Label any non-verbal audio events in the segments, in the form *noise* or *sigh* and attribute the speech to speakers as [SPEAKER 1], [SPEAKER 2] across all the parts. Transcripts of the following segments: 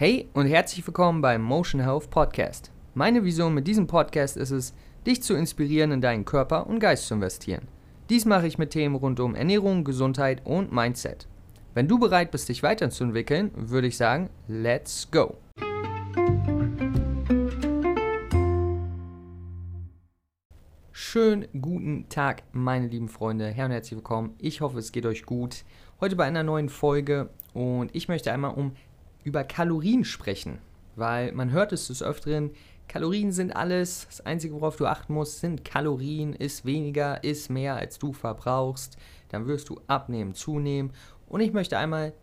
[SPEAKER 1] Hey und herzlich willkommen beim Motion Health Podcast. Meine Vision mit diesem Podcast ist es, dich zu inspirieren, in deinen Körper und Geist zu investieren. Dies mache ich mit Themen rund um Ernährung, Gesundheit und Mindset. Wenn du bereit bist, dich weiterzuentwickeln, würde ich sagen, let's go! Schönen guten Tag, meine lieben Freunde. Herr und herzlich willkommen. Ich hoffe, es geht euch gut. Heute bei einer neuen Folge und ich möchte einmal um über Kalorien sprechen, weil man hört es des Öfteren. Kalorien sind alles. Das Einzige, worauf du achten musst, sind Kalorien. Ist weniger, ist mehr, als du verbrauchst. Dann wirst du abnehmen, zunehmen. Und ich möchte einmal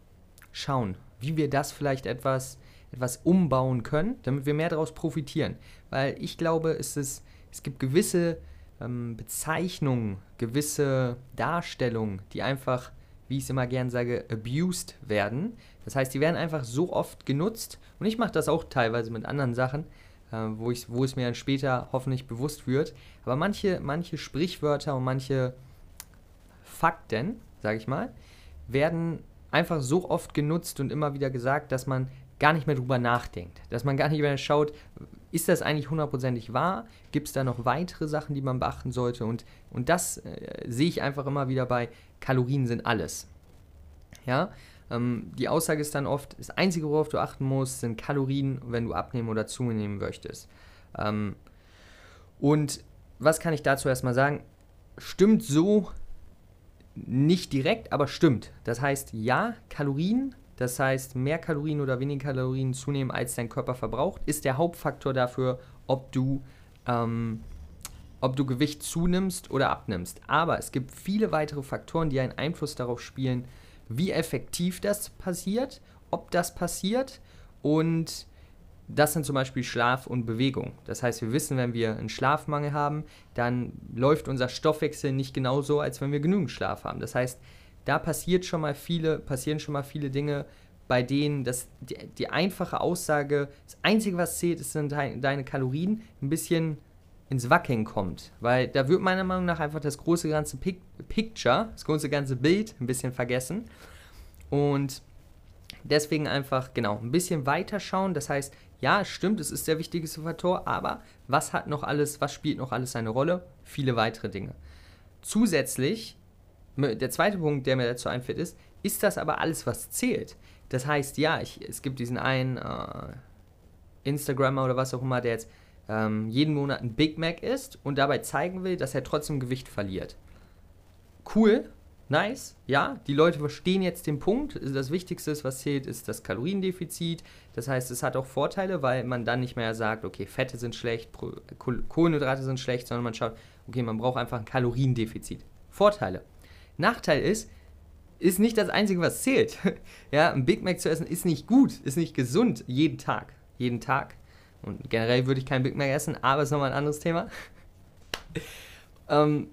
[SPEAKER 1] schauen, wie wir das vielleicht etwas, etwas umbauen können, damit wir mehr daraus profitieren. Weil ich glaube, es, ist, es gibt gewisse ähm, Bezeichnungen, gewisse Darstellungen, die einfach, wie ich es immer gern sage, abused werden. Das heißt, die werden einfach so oft genutzt und ich mache das auch teilweise mit anderen Sachen, äh, wo, ich, wo es mir dann später hoffentlich bewusst wird. Aber manche, manche Sprichwörter und manche Fakten, sage ich mal, werden einfach so oft genutzt und immer wieder gesagt, dass man gar nicht mehr drüber nachdenkt. Dass man gar nicht mehr schaut, ist das eigentlich hundertprozentig wahr? Gibt es da noch weitere Sachen, die man beachten sollte? Und, und das äh, sehe ich einfach immer wieder bei Kalorien sind alles. Ja, ähm, die Aussage ist dann oft, das Einzige, worauf du achten musst, sind Kalorien, wenn du abnehmen oder zunehmen möchtest. Ähm, und was kann ich dazu erstmal sagen? Stimmt so nicht direkt, aber stimmt. Das heißt, ja, Kalorien das heißt, mehr Kalorien oder weniger Kalorien zunehmen, als dein Körper verbraucht, ist der Hauptfaktor dafür, ob du, ähm, ob du Gewicht zunimmst oder abnimmst. Aber es gibt viele weitere Faktoren, die einen Einfluss darauf spielen, wie effektiv das passiert, ob das passiert und das sind zum Beispiel Schlaf und Bewegung. Das heißt, wir wissen, wenn wir einen Schlafmangel haben, dann läuft unser Stoffwechsel nicht genauso, als wenn wir genügend Schlaf haben. Das heißt, da passiert schon mal viele, passieren schon mal viele Dinge, bei denen das, die, die einfache Aussage, das Einzige, was zählt, ist, sind deine Kalorien, ein bisschen ins Wackeln kommt. Weil da wird meiner Meinung nach einfach das große ganze Pic Picture, das große ganze Bild ein bisschen vergessen. Und deswegen einfach, genau, ein bisschen weiter schauen. Das heißt, ja, stimmt, es ist der wichtigste Faktor, aber was hat noch alles, was spielt noch alles eine Rolle? Viele weitere Dinge. Zusätzlich der zweite Punkt, der mir dazu einfällt, ist, ist das aber alles, was zählt? Das heißt, ja, ich, es gibt diesen einen äh, Instagrammer oder was auch immer, der jetzt ähm, jeden Monat ein Big Mac isst und dabei zeigen will, dass er trotzdem Gewicht verliert. Cool, nice, ja, die Leute verstehen jetzt den Punkt. Das Wichtigste, was zählt, ist das Kaloriendefizit. Das heißt, es hat auch Vorteile, weil man dann nicht mehr sagt, okay, Fette sind schlecht, Kohlenhydrate sind schlecht, sondern man schaut, okay, man braucht einfach ein Kaloriendefizit. Vorteile. Nachteil ist, ist nicht das Einzige, was zählt. *laughs* ja, ein Big Mac zu essen ist nicht gut, ist nicht gesund, jeden Tag. Jeden Tag. Und generell würde ich kein Big Mac essen, aber ist nochmal ein anderes Thema. *laughs* ähm,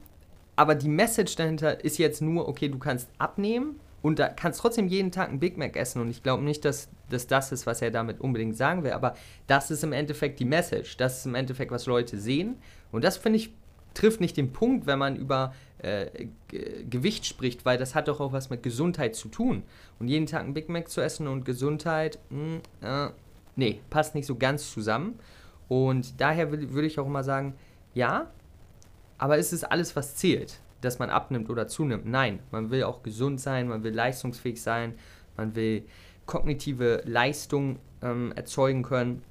[SPEAKER 1] aber die Message dahinter ist jetzt nur, okay, du kannst abnehmen und da kannst trotzdem jeden Tag ein Big Mac essen. Und ich glaube nicht, dass, dass das ist, was er damit unbedingt sagen will, aber das ist im Endeffekt die Message. Das ist im Endeffekt, was Leute sehen. Und das finde ich trifft nicht den Punkt, wenn man über äh, Gewicht spricht, weil das hat doch auch was mit Gesundheit zu tun. Und jeden Tag ein Big Mac zu essen und Gesundheit, mh, hm, äh, nee, passt nicht so ganz zusammen. Und daher würde ich auch immer sagen, ja, aber ist es alles, was zählt, dass man abnimmt oder zunimmt? Nein, man will auch gesund sein, man will leistungsfähig sein, man will kognitive Leistung ähm, erzeugen können.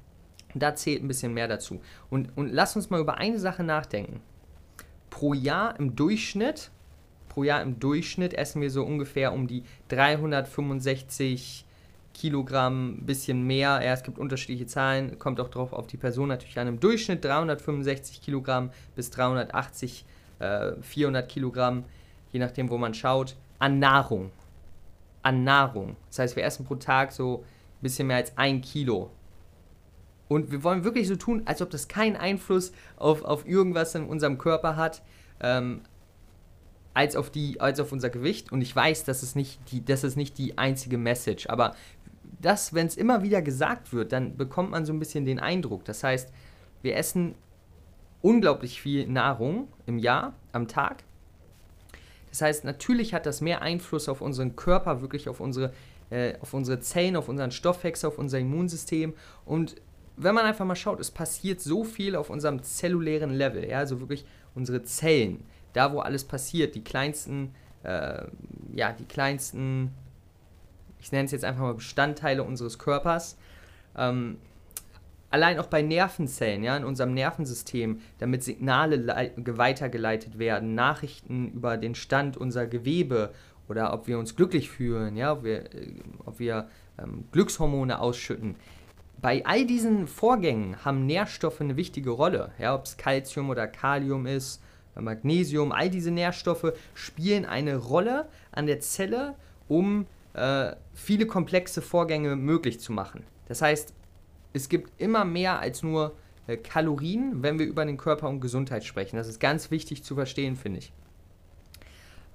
[SPEAKER 1] Da zählt ein bisschen mehr dazu. Und, und lass uns mal über eine Sache nachdenken pro Jahr im Durchschnitt, pro Jahr im Durchschnitt essen wir so ungefähr um die 365 Kilogramm, bisschen mehr. Ja, es gibt unterschiedliche Zahlen, kommt auch drauf auf die Person natürlich an. Im Durchschnitt 365 Kilogramm bis 380, äh, 400 Kilogramm, je nachdem, wo man schaut, an Nahrung. An Nahrung. Das heißt, wir essen pro Tag so ein bisschen mehr als ein Kilo und wir wollen wirklich so tun, als ob das keinen Einfluss auf, auf irgendwas in unserem Körper hat, ähm, als, auf die, als auf unser Gewicht. Und ich weiß, das ist nicht die, das ist nicht die einzige Message. Aber das, wenn es immer wieder gesagt wird, dann bekommt man so ein bisschen den Eindruck. Das heißt, wir essen unglaublich viel Nahrung im Jahr, am Tag. Das heißt, natürlich hat das mehr Einfluss auf unseren Körper, wirklich auf unsere äh, auf unsere Zellen, auf unseren Stoffwechsel, auf unser Immunsystem. Und wenn man einfach mal schaut, es passiert so viel auf unserem zellulären Level, ja, also wirklich unsere Zellen, da wo alles passiert, die kleinsten, äh, ja, die kleinsten, ich nenne es jetzt einfach mal Bestandteile unseres Körpers. Ähm, allein auch bei Nervenzellen, ja, in unserem Nervensystem, damit Signale weitergeleitet werden, Nachrichten über den Stand unserer Gewebe oder ob wir uns glücklich fühlen, ja, ob wir, äh, ob wir ähm, Glückshormone ausschütten. Bei all diesen Vorgängen haben Nährstoffe eine wichtige Rolle, ja, ob es Calcium oder Kalium ist, Magnesium, all diese Nährstoffe spielen eine Rolle an der Zelle, um äh, viele komplexe Vorgänge möglich zu machen. Das heißt, es gibt immer mehr als nur äh, Kalorien, wenn wir über den Körper und Gesundheit sprechen. Das ist ganz wichtig zu verstehen, finde ich.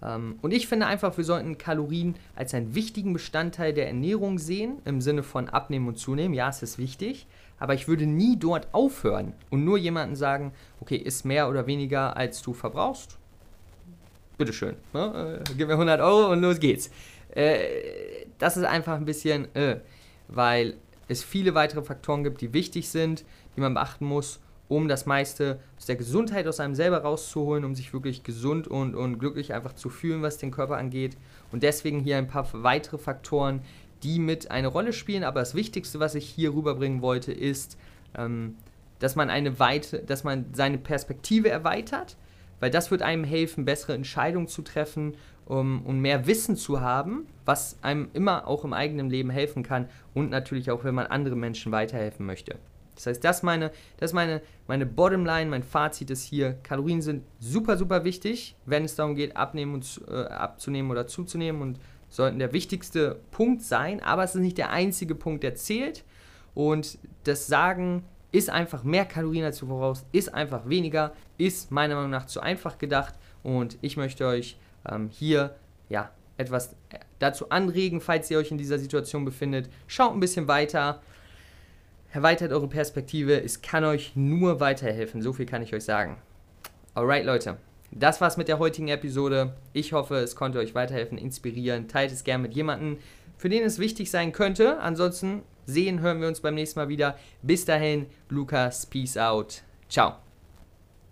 [SPEAKER 1] Ähm, und ich finde einfach, wir sollten Kalorien als einen wichtigen Bestandteil der Ernährung sehen, im Sinne von abnehmen und zunehmen. Ja, es ist wichtig, aber ich würde nie dort aufhören und nur jemandem sagen, okay, ist mehr oder weniger, als du verbrauchst. Bitteschön, ne? äh, gib mir 100 Euro und los geht's. Äh, das ist einfach ein bisschen, äh, weil es viele weitere Faktoren gibt, die wichtig sind, die man beachten muss, um das meiste aus der Gesundheit aus einem selber rauszuholen, um sich wirklich gesund und, und glücklich einfach zu fühlen, was den Körper angeht. Und deswegen hier ein paar weitere Faktoren, die mit eine Rolle spielen. Aber das Wichtigste, was ich hier rüberbringen wollte, ist, ähm, dass man eine weite, dass man seine Perspektive erweitert, weil das wird einem helfen, bessere Entscheidungen zu treffen um, und mehr Wissen zu haben, was einem immer auch im eigenen Leben helfen kann und natürlich auch, wenn man anderen Menschen weiterhelfen möchte. Das heißt, das meine, das meine, meine Bottomline, mein Fazit ist hier, Kalorien sind super, super wichtig, wenn es darum geht, abnehmen und, äh, abzunehmen oder zuzunehmen und sollten der wichtigste Punkt sein, aber es ist nicht der einzige Punkt, der zählt. Und das Sagen ist einfach mehr Kalorien als du voraus, ist einfach weniger, ist meiner Meinung nach zu einfach gedacht. Und ich möchte euch ähm, hier ja, etwas dazu anregen, falls ihr euch in dieser Situation befindet. Schaut ein bisschen weiter, erweitert eure Perspektive. Es kann euch nur weiterhelfen, so viel kann ich euch sagen. Alright, Leute. Das war's mit der heutigen Episode. Ich hoffe, es konnte euch weiterhelfen, inspirieren. Teilt es gerne mit jemandem, für den es wichtig sein könnte. Ansonsten sehen, hören wir uns beim nächsten Mal wieder. Bis dahin, Lukas, Peace out. Ciao.